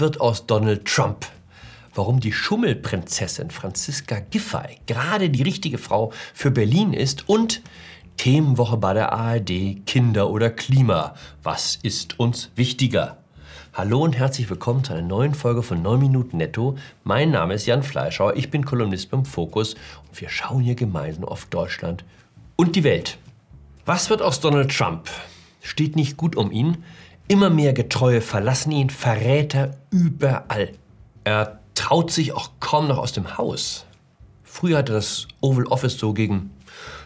wird aus Donald Trump? Warum die Schummelprinzessin Franziska Giffey gerade die richtige Frau für Berlin ist und Themenwoche bei der ARD Kinder oder Klima. Was ist uns wichtiger? Hallo und herzlich willkommen zu einer neuen Folge von 9 Minuten Netto. Mein Name ist Jan Fleischauer, ich bin Kolumnist beim Fokus und wir schauen hier gemeinsam auf Deutschland und die Welt. Was wird aus Donald Trump? Steht nicht gut um ihn. Immer mehr Getreue verlassen ihn, Verräter überall. Er traut sich auch kaum noch aus dem Haus. Früher hat er das Oval Office so gegen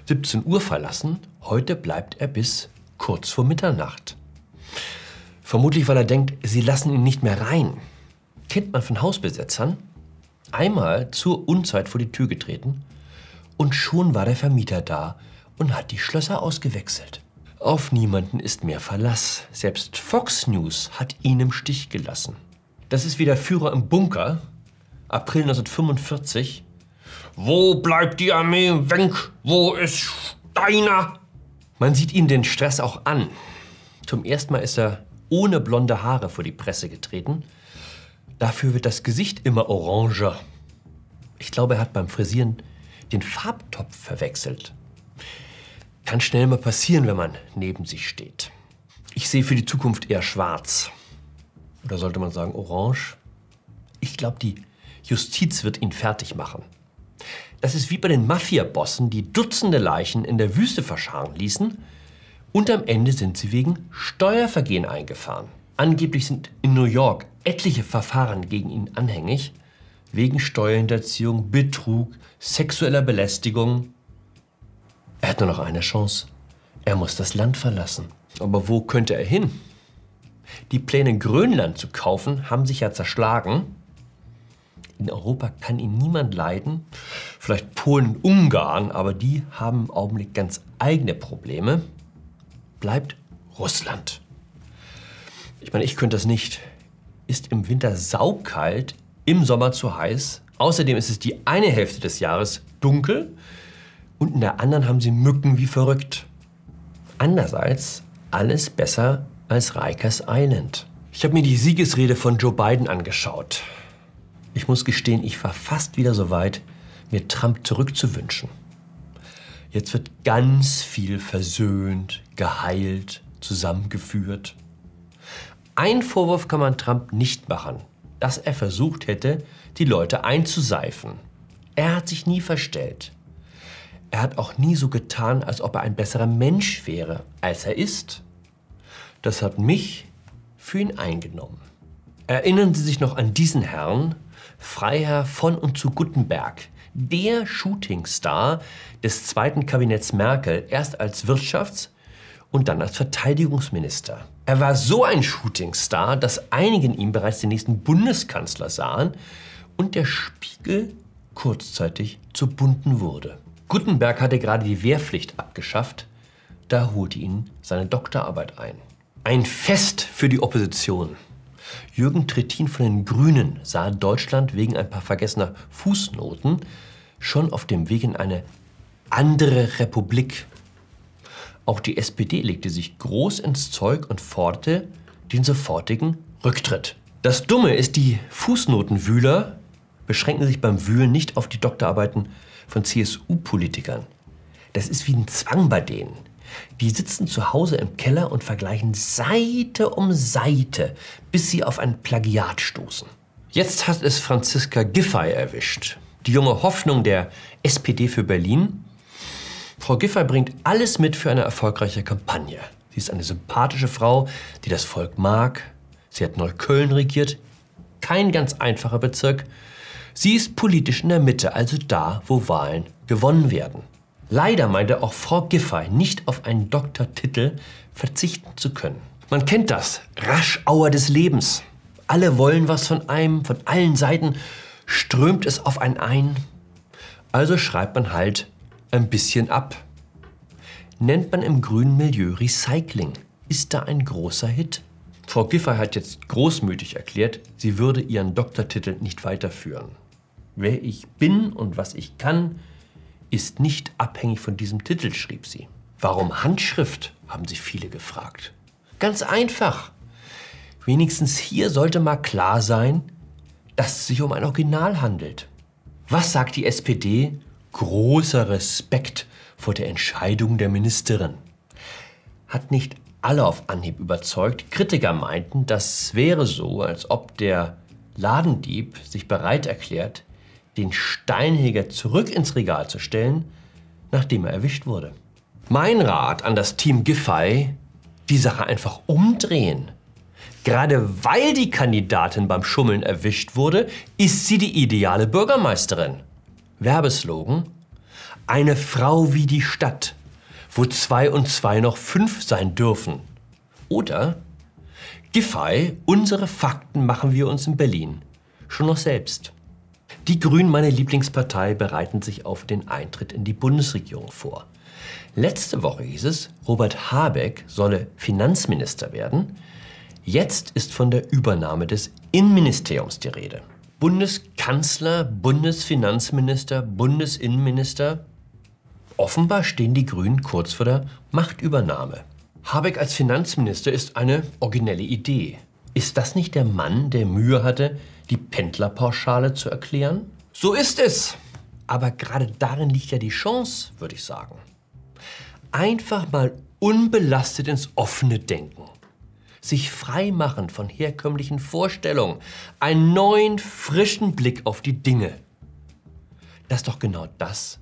17 Uhr verlassen, heute bleibt er bis kurz vor Mitternacht. Vermutlich, weil er denkt, sie lassen ihn nicht mehr rein. Kennt man von Hausbesetzern? Einmal zur Unzeit vor die Tür getreten und schon war der Vermieter da und hat die Schlösser ausgewechselt. Auf niemanden ist mehr Verlass. Selbst Fox News hat ihn im Stich gelassen. Das ist wie der Führer im Bunker, April 1945. Wo bleibt die Armee Wenk? Wo ist Steiner? Man sieht ihm den Stress auch an. Zum ersten Mal ist er ohne blonde Haare vor die Presse getreten. Dafür wird das Gesicht immer oranger. Ich glaube, er hat beim Frisieren den Farbtopf verwechselt. Kann schnell mal passieren, wenn man neben sich steht. Ich sehe für die Zukunft eher schwarz. Oder sollte man sagen orange? Ich glaube, die Justiz wird ihn fertig machen. Das ist wie bei den Mafia-Bossen, die Dutzende Leichen in der Wüste verscharren ließen und am Ende sind sie wegen Steuervergehen eingefahren. Angeblich sind in New York etliche Verfahren gegen ihn anhängig, wegen Steuerhinterziehung, Betrug, sexueller Belästigung. Er hat nur noch eine Chance. Er muss das Land verlassen. Aber wo könnte er hin? Die Pläne, Grönland zu kaufen, haben sich ja zerschlagen. In Europa kann ihn niemand leiden. Vielleicht Polen, Ungarn, aber die haben im Augenblick ganz eigene Probleme. Bleibt Russland. Ich meine, ich könnte das nicht. Ist im Winter saukalt, im Sommer zu heiß. Außerdem ist es die eine Hälfte des Jahres dunkel und in der anderen haben sie Mücken wie verrückt. Andererseits alles besser als Rikers Island. Ich habe mir die Siegesrede von Joe Biden angeschaut. Ich muss gestehen, ich war fast wieder so weit, mir Trump zurückzuwünschen. Jetzt wird ganz viel versöhnt, geheilt, zusammengeführt. Ein Vorwurf kann man Trump nicht machen, dass er versucht hätte, die Leute einzuseifen. Er hat sich nie verstellt. Er hat auch nie so getan, als ob er ein besserer Mensch wäre, als er ist. Das hat mich für ihn eingenommen. Erinnern Sie sich noch an diesen Herrn, Freiherr von und zu Guttenberg, der Shootingstar des zweiten Kabinetts Merkel, erst als Wirtschafts- und dann als Verteidigungsminister. Er war so ein Shootingstar, dass einige in ihm bereits den nächsten Bundeskanzler sahen und der Spiegel kurzzeitig zu bunten wurde. Guttenberg hatte gerade die Wehrpflicht abgeschafft, da holte ihn seine Doktorarbeit ein. Ein Fest für die Opposition. Jürgen Trittin von den Grünen sah Deutschland wegen ein paar vergessener Fußnoten schon auf dem Weg in eine andere Republik. Auch die SPD legte sich groß ins Zeug und forderte den sofortigen Rücktritt. Das Dumme ist, die Fußnotenwühler beschränken sich beim Wühlen nicht auf die Doktorarbeiten von CSU-Politikern. Das ist wie ein Zwang bei denen. Die sitzen zu Hause im Keller und vergleichen Seite um Seite, bis sie auf ein Plagiat stoßen. Jetzt hat es Franziska Giffey erwischt, die junge Hoffnung der SPD für Berlin. Frau Giffey bringt alles mit für eine erfolgreiche Kampagne. Sie ist eine sympathische Frau, die das Volk mag. Sie hat Neukölln regiert. Kein ganz einfacher Bezirk. Sie ist politisch in der Mitte, also da, wo Wahlen gewonnen werden. Leider meinte auch Frau Giffey nicht auf einen Doktortitel verzichten zu können. Man kennt das, Raschauer des Lebens. Alle wollen was von einem, von allen Seiten strömt es auf einen ein. Also schreibt man halt ein bisschen ab. Nennt man im grünen Milieu Recycling. Ist da ein großer Hit. Frau Giffey hat jetzt großmütig erklärt, sie würde ihren Doktortitel nicht weiterführen. Wer ich bin und was ich kann, ist nicht abhängig von diesem Titel, schrieb sie. Warum Handschrift, haben sich viele gefragt. Ganz einfach. Wenigstens hier sollte mal klar sein, dass es sich um ein Original handelt. Was sagt die SPD? Großer Respekt vor der Entscheidung der Ministerin. Hat nicht alle auf Anhieb überzeugt. Kritiker meinten, das wäre so, als ob der Ladendieb sich bereit erklärt, den Steinheger zurück ins Regal zu stellen, nachdem er erwischt wurde. Mein Rat an das Team Giffey, die Sache einfach umdrehen. Gerade weil die Kandidatin beim Schummeln erwischt wurde, ist sie die ideale Bürgermeisterin. Werbeslogan: Eine Frau wie die Stadt, wo zwei und zwei noch fünf sein dürfen. Oder Giffey, unsere Fakten machen wir uns in Berlin schon noch selbst. Die Grünen, meine Lieblingspartei, bereiten sich auf den Eintritt in die Bundesregierung vor. Letzte Woche hieß es, Robert Habeck solle Finanzminister werden. Jetzt ist von der Übernahme des Innenministeriums die Rede. Bundeskanzler, Bundesfinanzminister, Bundesinnenminister. Offenbar stehen die Grünen kurz vor der Machtübernahme. Habeck als Finanzminister ist eine originelle Idee. Ist das nicht der Mann, der Mühe hatte, die Pendlerpauschale zu erklären? So ist es. Aber gerade darin liegt ja die Chance, würde ich sagen. Einfach mal unbelastet ins offene Denken. Sich frei machen von herkömmlichen Vorstellungen. Einen neuen, frischen Blick auf die Dinge. Das ist doch genau das,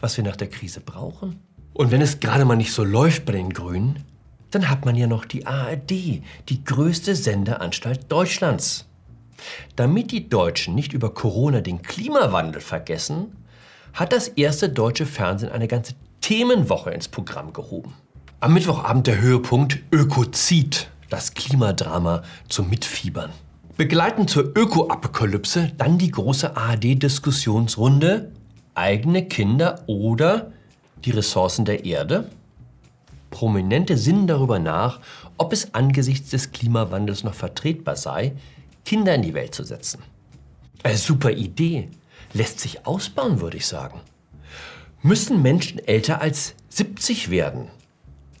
was wir nach der Krise brauchen. Und wenn es gerade mal nicht so läuft bei den Grünen, dann hat man ja noch die ARD, die größte Sendeanstalt Deutschlands. Damit die Deutschen nicht über Corona den Klimawandel vergessen, hat das erste deutsche Fernsehen eine ganze Themenwoche ins Programm gehoben. Am Mittwochabend der Höhepunkt Ökozid, das Klimadrama zum Mitfiebern. Begleitend zur Ökoapokalypse dann die große ARD-Diskussionsrunde eigene Kinder oder die Ressourcen der Erde. Prominente sinnen darüber nach, ob es angesichts des Klimawandels noch vertretbar sei, Kinder in die Welt zu setzen. Eine super Idee. Lässt sich ausbauen, würde ich sagen. Müssen Menschen älter als 70 werden?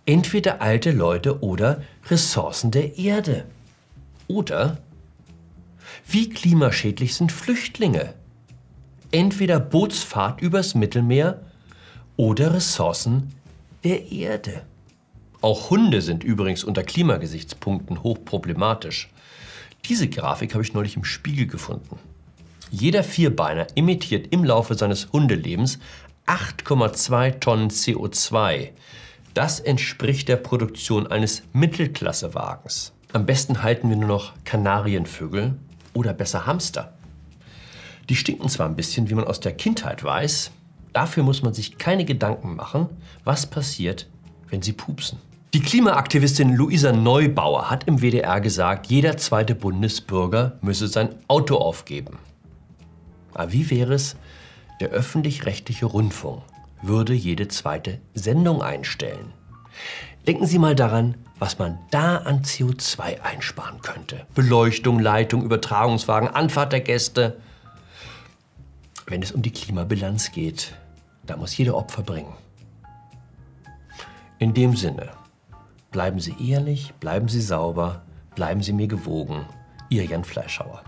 Entweder alte Leute oder Ressourcen der Erde. Oder wie klimaschädlich sind Flüchtlinge? Entweder Bootsfahrt übers Mittelmeer oder Ressourcen der Erde. Auch Hunde sind übrigens unter Klimagesichtspunkten hochproblematisch. Diese Grafik habe ich neulich im Spiegel gefunden. Jeder Vierbeiner emittiert im Laufe seines Hundelebens 8,2 Tonnen CO2. Das entspricht der Produktion eines Mittelklassewagens. Am besten halten wir nur noch Kanarienvögel oder besser Hamster. Die stinken zwar ein bisschen, wie man aus der Kindheit weiß, dafür muss man sich keine Gedanken machen, was passiert, wenn sie pupsen. Die Klimaaktivistin Luisa Neubauer hat im WDR gesagt, jeder zweite Bundesbürger müsse sein Auto aufgeben. Aber wie wäre es, der öffentlich-rechtliche Rundfunk würde jede zweite Sendung einstellen? Denken Sie mal daran, was man da an CO2 einsparen könnte. Beleuchtung, Leitung, Übertragungswagen, Anfahrt der Gäste. Wenn es um die Klimabilanz geht, da muss jeder Opfer bringen. In dem Sinne. Bleiben Sie ehrlich, bleiben Sie sauber, bleiben Sie mir gewogen. Ihr Jan Fleischhauer.